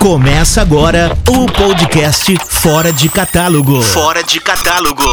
Começa agora o podcast Fora de Catálogo. Fora de Catálogo.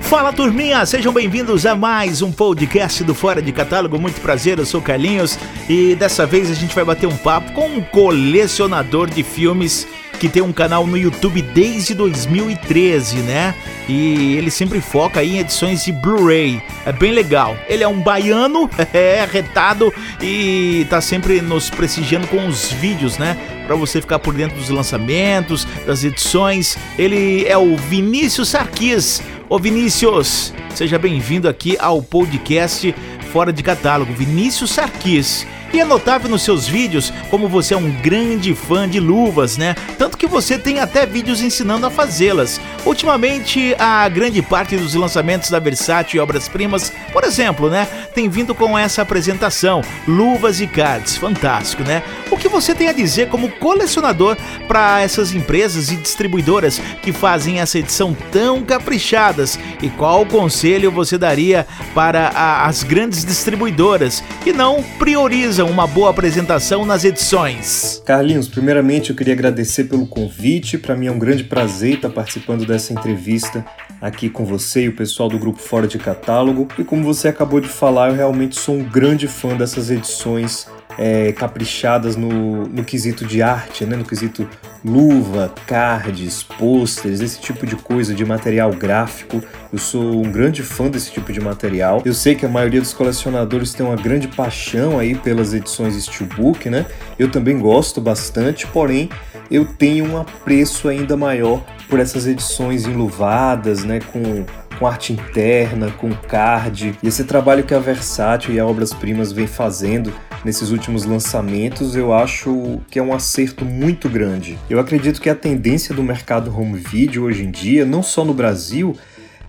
Fala turminha, sejam bem-vindos a mais um podcast do Fora de Catálogo. Muito prazer, eu sou Carlinhos e dessa vez a gente vai bater um papo com um colecionador de filmes que tem um canal no YouTube desde 2013, né? E ele sempre foca em edições de Blu-ray. É bem legal. Ele é um baiano, é retado e tá sempre nos prestigiando com os vídeos, né? Para você ficar por dentro dos lançamentos, das edições. Ele é o Vinícius Sarquis. Ô Vinícius, seja bem-vindo aqui ao podcast Fora de Catálogo. Vinícius Sarquis. E é notável nos seus vídeos como você é um grande fã de luvas, né? Tanto que você tem até vídeos ensinando a fazê-las. Ultimamente, a grande parte dos lançamentos da Versátil e obras-primas, por exemplo, né, tem vindo com essa apresentação, luvas e cards, fantástico, né? O que você tem a dizer como colecionador para essas empresas e distribuidoras que fazem essa edição tão caprichadas? E qual conselho você daria para a, as grandes distribuidoras que não priorizam uma boa apresentação nas edições? Carlinhos, primeiramente eu queria agradecer pelo convite. Para mim é um grande prazer estar participando dessa entrevista aqui com você e o pessoal do grupo Fora de Catálogo. E como você acabou de falar, eu realmente sou um grande fã dessas edições é, caprichadas no, no quesito de arte, né? no quesito luva, cards, pôsteres, esse tipo de coisa, de material gráfico. Eu sou um grande fã desse tipo de material. Eu sei que a maioria dos colecionadores tem uma grande paixão aí pelas edições Steelbook, né? Eu também gosto bastante, porém eu tenho um apreço ainda maior por essas edições enluvadas, né, com com arte interna, com card. E esse trabalho que a Versátil e a Obras Primas vem fazendo nesses últimos lançamentos, eu acho que é um acerto muito grande. Eu acredito que a tendência do mercado home video hoje em dia, não só no Brasil,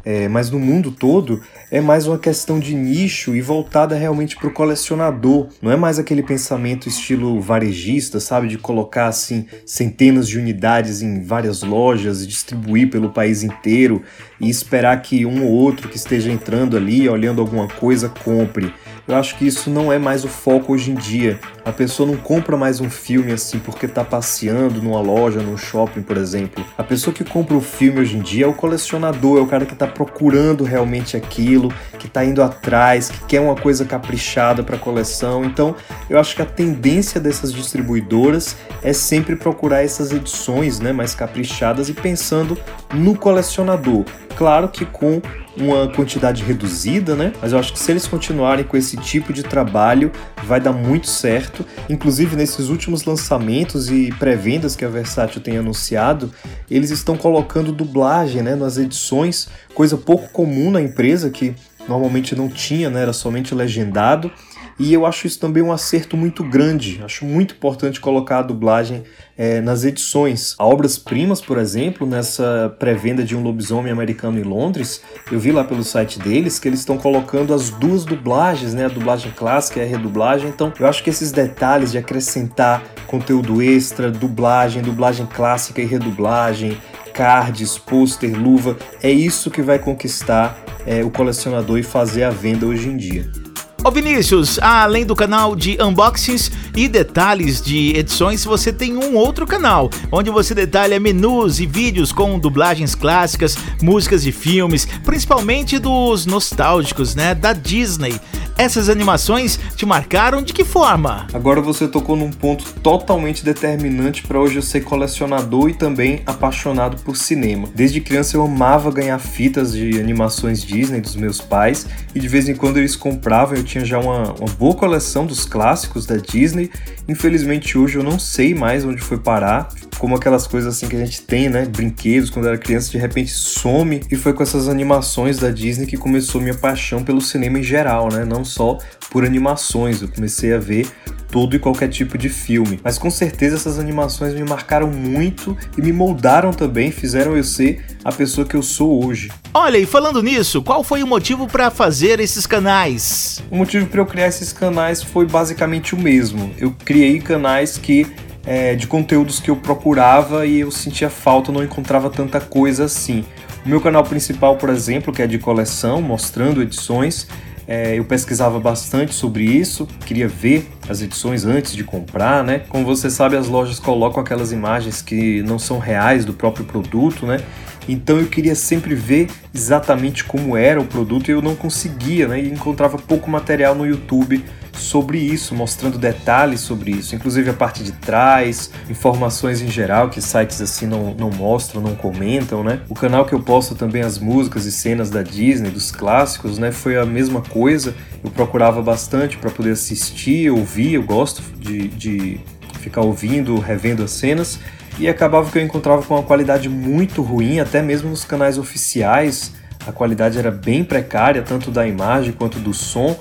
é, mas no mundo todo, é mais uma questão de nicho e voltada realmente para o colecionador. Não é mais aquele pensamento estilo varejista, sabe? De colocar assim centenas de unidades em várias lojas e distribuir pelo país inteiro e esperar que um ou outro que esteja entrando ali, olhando alguma coisa, compre. Eu acho que isso não é mais o foco hoje em dia. A pessoa não compra mais um filme assim porque está passeando numa loja, num shopping, por exemplo. A pessoa que compra o filme hoje em dia é o colecionador, é o cara que está procurando realmente aquilo, que está indo atrás, que quer uma coisa caprichada para coleção. Então, eu acho que a tendência dessas distribuidoras é sempre procurar essas edições, né, mais caprichadas e pensando no colecionador. Claro que com uma quantidade reduzida, né? Mas eu acho que se eles continuarem com esse tipo de trabalho, vai dar muito certo. Inclusive, nesses últimos lançamentos e pré-vendas que a Versátil tem anunciado, eles estão colocando dublagem né, nas edições, coisa pouco comum na empresa, que normalmente não tinha, né? Era somente legendado. E eu acho isso também um acerto muito grande. Acho muito importante colocar a dublagem é, nas edições. A Obras Primas, por exemplo, nessa pré-venda de um lobisomem americano em Londres, eu vi lá pelo site deles que eles estão colocando as duas dublagens, né? A dublagem clássica e a redublagem. Então, eu acho que esses detalhes de acrescentar conteúdo extra, dublagem, dublagem clássica e redublagem, cards, pôster, luva, é isso que vai conquistar é, o colecionador e fazer a venda hoje em dia. Ô Vinícius, além do canal de unboxings e detalhes de edições, você tem um outro canal, onde você detalha menus e vídeos com dublagens clássicas, músicas de filmes, principalmente dos nostálgicos, né, da Disney. Essas animações te marcaram de que forma? Agora você tocou num ponto totalmente determinante para hoje eu ser colecionador e também apaixonado por cinema. Desde criança eu amava ganhar fitas de animações Disney dos meus pais e de vez em quando eles compravam, eu tinha já uma, uma boa coleção dos clássicos da Disney. Infelizmente hoje eu não sei mais onde foi parar, como aquelas coisas assim que a gente tem, né? Brinquedos, quando era criança, de repente some. E foi com essas animações da Disney que começou minha paixão pelo cinema em geral, né? Não só por animações. Eu comecei a ver todo e qualquer tipo de filme. Mas com certeza essas animações me marcaram muito e me moldaram também, fizeram eu ser a pessoa que eu sou hoje. Olha, e falando nisso, qual foi o motivo para fazer esses canais? O motivo para eu criar esses canais foi basicamente o mesmo. Eu criei canais que é, de conteúdos que eu procurava e eu sentia falta, não encontrava tanta coisa assim. O meu canal principal, por exemplo, que é de coleção, mostrando edições, é, eu pesquisava bastante sobre isso, queria ver as edições antes de comprar, né? Como você sabe, as lojas colocam aquelas imagens que não são reais do próprio produto, né? Então eu queria sempre ver exatamente como era o produto e eu não conseguia, né? E encontrava pouco material no YouTube sobre isso, mostrando detalhes sobre isso, inclusive a parte de trás, informações em geral que sites assim não, não mostram, não comentam, né? O canal que eu posto também as músicas e cenas da Disney, dos clássicos, né? Foi a mesma coisa. Eu procurava bastante para poder assistir, ouvir, eu gosto de, de ficar ouvindo, revendo as cenas. E acabava que eu encontrava com uma qualidade muito ruim, até mesmo nos canais oficiais. A qualidade era bem precária, tanto da imagem quanto do som.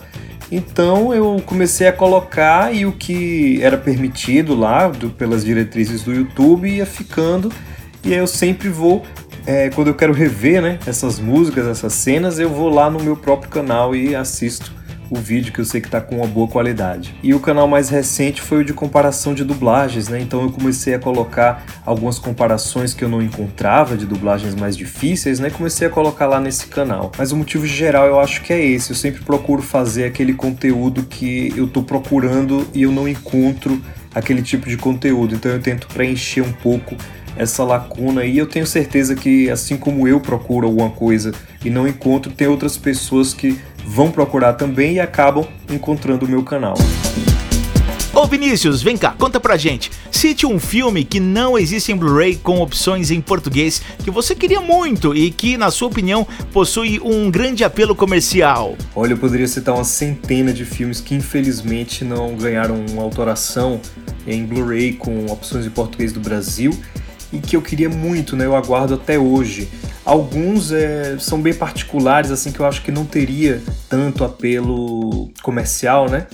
Então eu comecei a colocar e o que era permitido lá do, pelas diretrizes do YouTube ia ficando. E aí eu sempre vou, é, quando eu quero rever né, essas músicas, essas cenas, eu vou lá no meu próprio canal e assisto o vídeo que eu sei que está com uma boa qualidade. E o canal mais recente foi o de comparação de dublagens, né? Então eu comecei a colocar algumas comparações que eu não encontrava de dublagens mais difíceis, né? Comecei a colocar lá nesse canal. Mas o motivo geral eu acho que é esse. Eu sempre procuro fazer aquele conteúdo que eu estou procurando e eu não encontro aquele tipo de conteúdo. Então eu tento preencher um pouco essa lacuna e eu tenho certeza que assim como eu procuro alguma coisa e não encontro, tem outras pessoas que vão procurar também e acabam encontrando o meu canal. Ô Vinícius, vem cá, conta pra gente. Cite um filme que não existe em Blu-ray com opções em português que você queria muito e que, na sua opinião, possui um grande apelo comercial. Olha, eu poderia citar uma centena de filmes que infelizmente não ganharam uma autoração em Blu-ray com opções em português do Brasil e que eu queria muito, né? Eu aguardo até hoje. Alguns é, são bem particulares, assim, que eu acho que não teria tanto apelo comercial, né?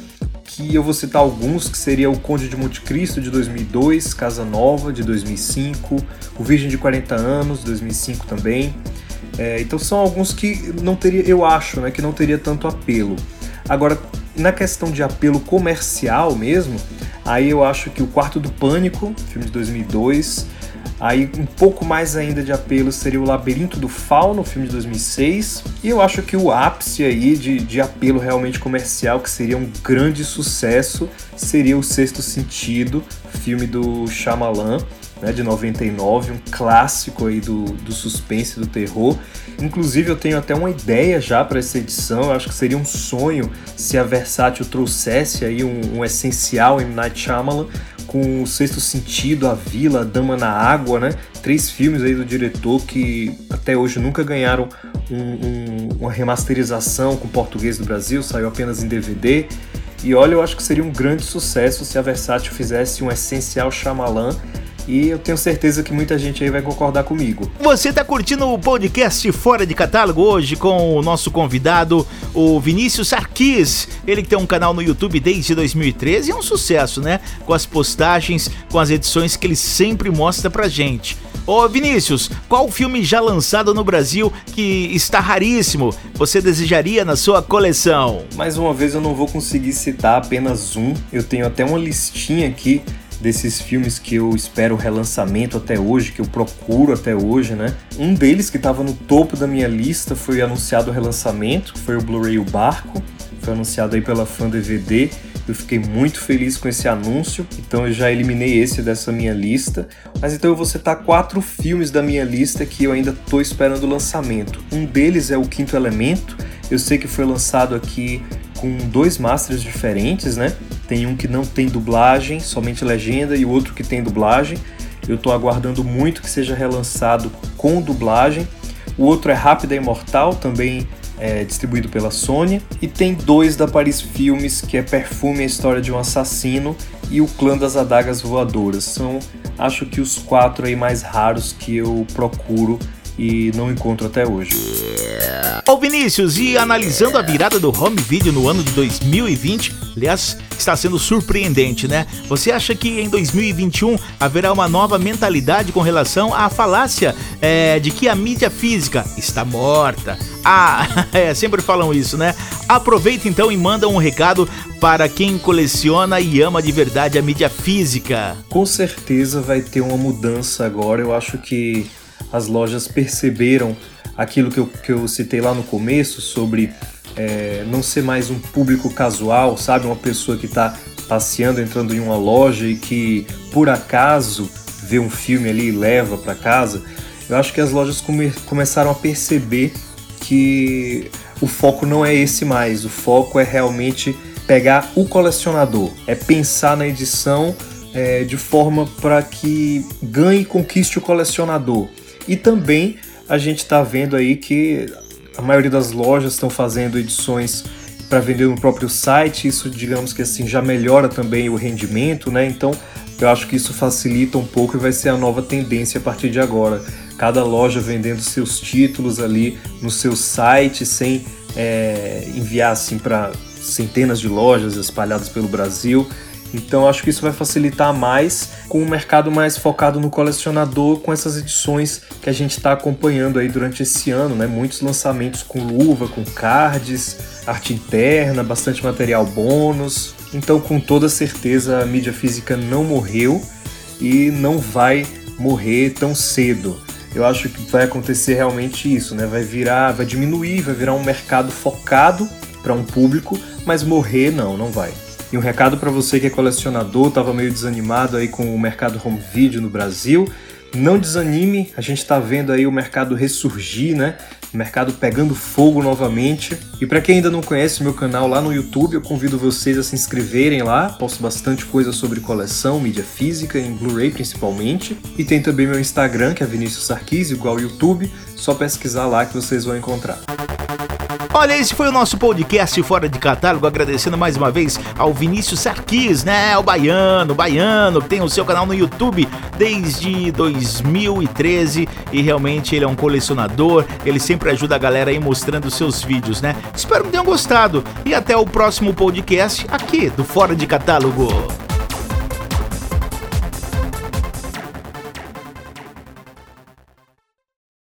Que eu vou citar alguns, que seria o Conde de Monte Cristo, de 2002, Casa Nova, de 2005, O Virgem de 40 Anos, de 2005 também. É, então são alguns que não teria, eu acho, né, que não teria tanto apelo. Agora, na questão de apelo comercial mesmo, aí eu acho que o Quarto do Pânico, filme de 2002, Aí um pouco mais ainda de apelo seria o Labirinto do Fauno, filme de 2006. E eu acho que o ápice aí de, de apelo realmente comercial, que seria um grande sucesso, seria o Sexto Sentido, filme do Shyamalan, né, de 99, um clássico aí do, do suspense do terror. Inclusive eu tenho até uma ideia já para essa edição, eu acho que seria um sonho se a Versátil trouxesse aí um, um essencial em Night Shyamalan, com o Sexto Sentido, A Vila, A Dama na Água, né? Três filmes aí do diretor que até hoje nunca ganharam um, um, uma remasterização com português do Brasil, saiu apenas em DVD. E olha, eu acho que seria um grande sucesso se a Versátil fizesse um essencial Shyamalan e eu tenho certeza que muita gente aí vai concordar comigo. Você está curtindo o podcast Fora de Catálogo hoje com o nosso convidado, o Vinícius Sarkis. Ele que tem um canal no YouTube desde 2013 e é um sucesso, né? Com as postagens, com as edições que ele sempre mostra pra gente. Ô Vinícius, qual filme já lançado no Brasil que está raríssimo você desejaria na sua coleção? Mais uma vez eu não vou conseguir citar apenas um, eu tenho até uma listinha aqui desses filmes que eu espero o relançamento até hoje, que eu procuro até hoje, né? Um deles que estava no topo da minha lista foi anunciado o relançamento, foi o Blu-ray O Barco, foi anunciado aí pela Fan DVD. Eu fiquei muito feliz com esse anúncio, então eu já eliminei esse dessa minha lista. Mas então eu vou citar quatro filmes da minha lista que eu ainda estou esperando o lançamento. Um deles é o Quinto Elemento. Eu sei que foi lançado aqui com dois masters diferentes, né? Tem um que não tem dublagem, somente legenda, e outro que tem dublagem. Eu estou aguardando muito que seja relançado com dublagem. O outro é Rápida e Mortal, também é distribuído pela Sony. E tem dois da Paris Filmes, que é Perfume, a História de um Assassino e O Clã das Adagas Voadoras. São, acho que, os quatro aí mais raros que eu procuro e não encontro até hoje. Ô Vinícius, e analisando a virada do home video no ano de 2020, aliás, está sendo surpreendente, né? Você acha que em 2021 haverá uma nova mentalidade com relação à falácia é, de que a mídia física está morta? Ah, é, sempre falam isso, né? Aproveita então e manda um recado para quem coleciona e ama de verdade a mídia física. Com certeza vai ter uma mudança agora. Eu acho que as lojas perceberam aquilo que eu, que eu citei lá no começo sobre é, não ser mais um público casual, sabe? Uma pessoa que está passeando, entrando em uma loja e que por acaso vê um filme ali e leva para casa. Eu acho que as lojas come começaram a perceber que o foco não é esse mais, o foco é realmente pegar o colecionador, é pensar na edição é, de forma para que ganhe e conquiste o colecionador. E também a gente está vendo aí que a maioria das lojas estão fazendo edições para vender no próprio site, isso digamos que assim já melhora também o rendimento, né? Então eu acho que isso facilita um pouco e vai ser a nova tendência a partir de agora. Cada loja vendendo seus títulos ali no seu site sem é, enviar assim para centenas de lojas espalhadas pelo Brasil. Então acho que isso vai facilitar mais com um mercado mais focado no colecionador, com essas edições que a gente está acompanhando aí durante esse ano, né? Muitos lançamentos com luva, com cards, arte interna, bastante material bônus. Então, com toda certeza, a mídia física não morreu e não vai morrer tão cedo. Eu acho que vai acontecer realmente isso, né? Vai virar, vai diminuir, vai virar um mercado focado para um público, mas morrer não, não vai. E um recado para você que é colecionador, estava meio desanimado aí com o mercado home video no Brasil. Não desanime, a gente está vendo aí o mercado ressurgir, né? O mercado pegando fogo novamente. E para quem ainda não conhece meu canal lá no YouTube, eu convido vocês a se inscreverem lá. Posto bastante coisa sobre coleção, mídia física, em Blu-ray principalmente. E tem também meu Instagram, que é Vinícius Sarkis, igual ao YouTube. Só pesquisar lá que vocês vão encontrar. Olha, esse foi o nosso podcast Fora de Catálogo, agradecendo mais uma vez ao Vinícius Sarkis, né? O baiano, o baiano, que tem o seu canal no YouTube desde 2013 e realmente ele é um colecionador, ele sempre ajuda a galera aí mostrando seus vídeos, né? Espero que tenham gostado e até o próximo podcast aqui do Fora de Catálogo.